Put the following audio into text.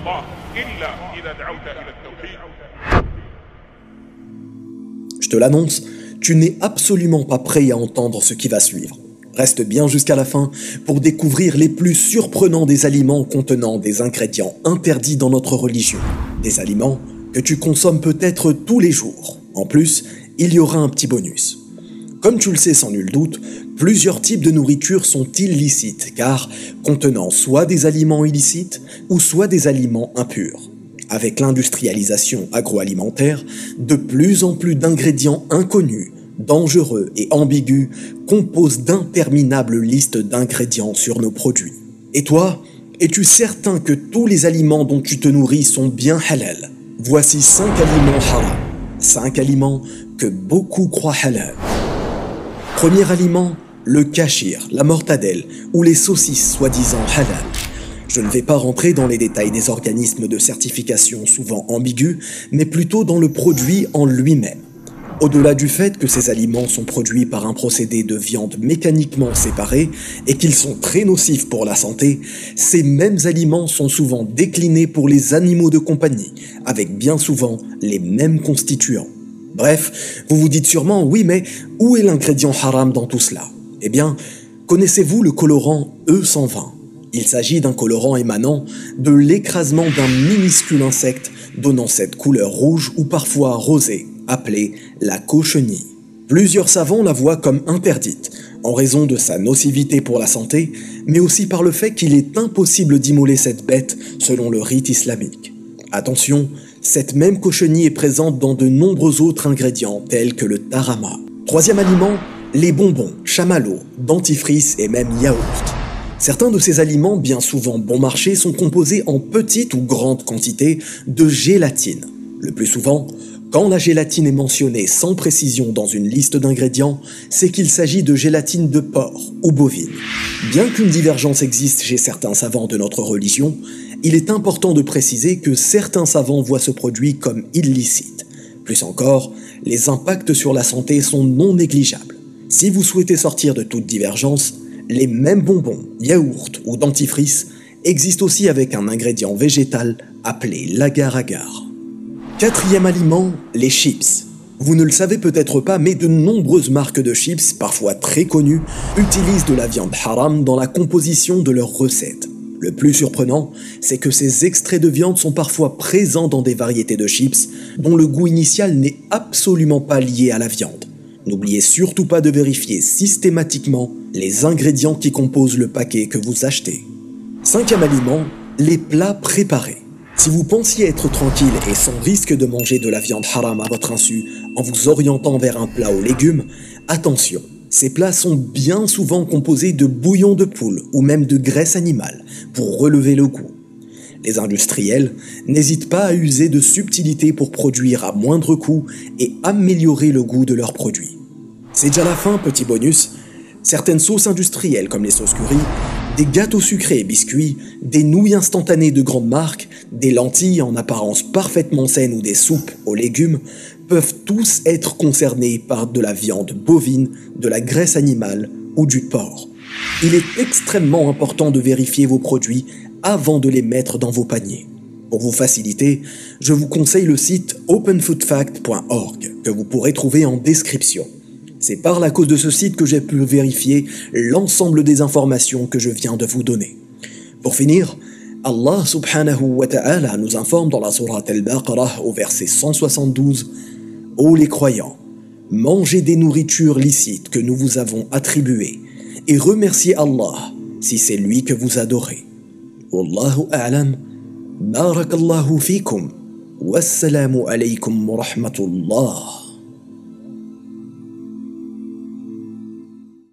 الله إلا إذا دعوت إلى التوحيد Je te l'annonce, tu n'es absolument pas prêt à entendre ce qui va suivre. Reste bien jusqu'à la fin pour découvrir les plus surprenants des aliments contenant des ingrédients interdits dans notre religion. Des aliments que tu consommes peut-être tous les jours. En plus, il y aura un petit bonus. Comme tu le sais sans nul doute, plusieurs types de nourriture sont illicites car contenant soit des aliments illicites ou soit des aliments impurs. Avec l'industrialisation agroalimentaire, de plus en plus d'ingrédients inconnus, dangereux et ambigus composent d'interminables listes d'ingrédients sur nos produits. Et toi, es-tu certain que tous les aliments dont tu te nourris sont bien halal? Voici 5 aliments haram, 5 aliments que beaucoup croient halal. Premier aliment, le kashir, la mortadelle ou les saucisses soi-disant halal. Je ne vais pas rentrer dans les détails des organismes de certification souvent ambigus, mais plutôt dans le produit en lui-même. Au-delà du fait que ces aliments sont produits par un procédé de viande mécaniquement séparé et qu'ils sont très nocifs pour la santé, ces mêmes aliments sont souvent déclinés pour les animaux de compagnie, avec bien souvent les mêmes constituants. Bref, vous vous dites sûrement, oui, mais où est l'ingrédient haram dans tout cela? Eh bien, connaissez-vous le colorant E120 Il s'agit d'un colorant émanant de l'écrasement d'un minuscule insecte donnant cette couleur rouge ou parfois rosée, appelée la cochenille. Plusieurs savants la voient comme interdite, en raison de sa nocivité pour la santé, mais aussi par le fait qu'il est impossible d'immoler cette bête selon le rite islamique. Attention, cette même cochenille est présente dans de nombreux autres ingrédients tels que le tarama. Troisième aliment, les bonbons, chamallows, dentifrice et même yaourt. Certains de ces aliments, bien souvent bon marché, sont composés en petite ou grande quantité de gélatine. Le plus souvent, quand la gélatine est mentionnée sans précision dans une liste d'ingrédients, c'est qu'il s'agit de gélatine de porc ou bovine. Bien qu'une divergence existe chez certains savants de notre religion, il est important de préciser que certains savants voient ce produit comme illicite. Plus encore, les impacts sur la santé sont non négligeables. Si vous souhaitez sortir de toute divergence, les mêmes bonbons, yaourts ou dentifrice existent aussi avec un ingrédient végétal appelé l'agar-agar. Quatrième aliment, les chips. Vous ne le savez peut-être pas, mais de nombreuses marques de chips, parfois très connues, utilisent de la viande haram dans la composition de leurs recettes. Le plus surprenant, c'est que ces extraits de viande sont parfois présents dans des variétés de chips dont le goût initial n'est absolument pas lié à la viande. N'oubliez surtout pas de vérifier systématiquement les ingrédients qui composent le paquet que vous achetez. Cinquième aliment, les plats préparés. Si vous pensiez être tranquille et sans risque de manger de la viande haram à votre insu en vous orientant vers un plat aux légumes, attention, ces plats sont bien souvent composés de bouillon de poule ou même de graisse animale pour relever le goût. Les industriels n'hésitent pas à user de subtilités pour produire à moindre coût et améliorer le goût de leurs produits. C'est déjà la fin, petit bonus. Certaines sauces industrielles comme les sauces curry, des gâteaux sucrés et biscuits, des nouilles instantanées de grande marque, des lentilles en apparence parfaitement saines ou des soupes aux légumes peuvent tous être concernés par de la viande bovine, de la graisse animale ou du porc. Il est extrêmement important de vérifier vos produits avant de les mettre dans vos paniers. Pour vous faciliter, je vous conseille le site openfoodfact.org que vous pourrez trouver en description. C'est par la cause de ce site que j'ai pu vérifier l'ensemble des informations que je viens de vous donner. Pour finir, Allah subhanahu wa ta'ala nous informe dans la sourate Al-Baqarah au verset 172 Ô les croyants, mangez des nourritures licites que nous vous avons attribuées et remerciez Allah si c'est lui que vous adorez. Wallahu a'lam. Barakallahu.